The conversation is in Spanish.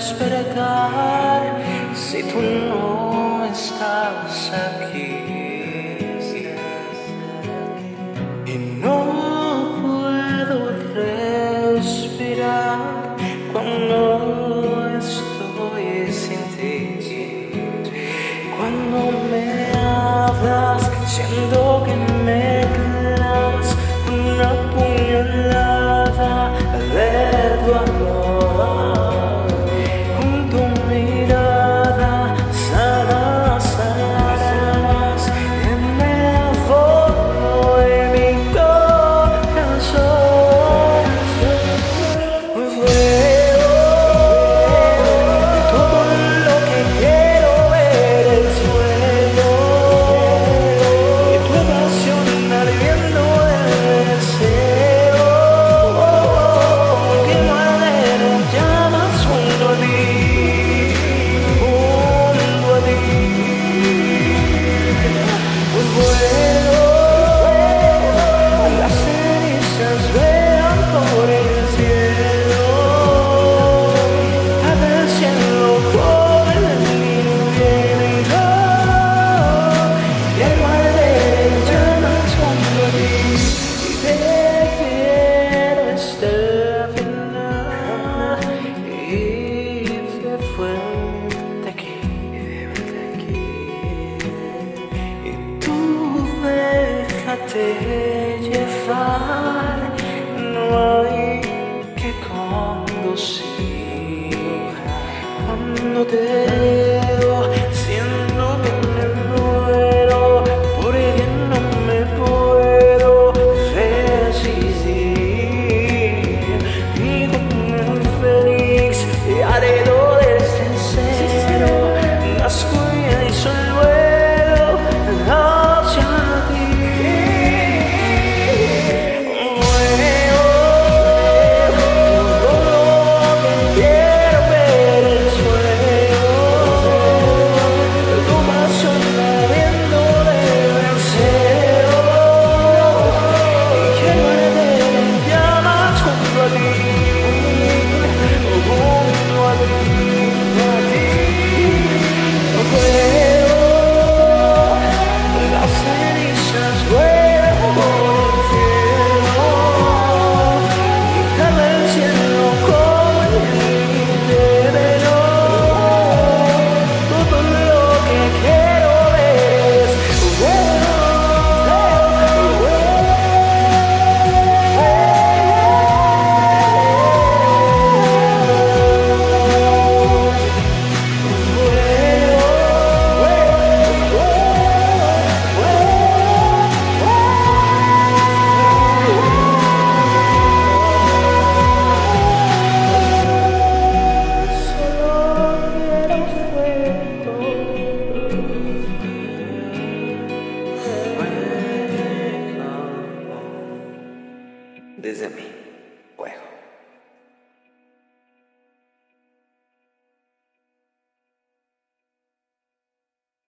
despertar si tú no estás aquí. Y no puedo respirar cuando estoy sin ti. Cuando me hablas siendo take your fire. desde mí.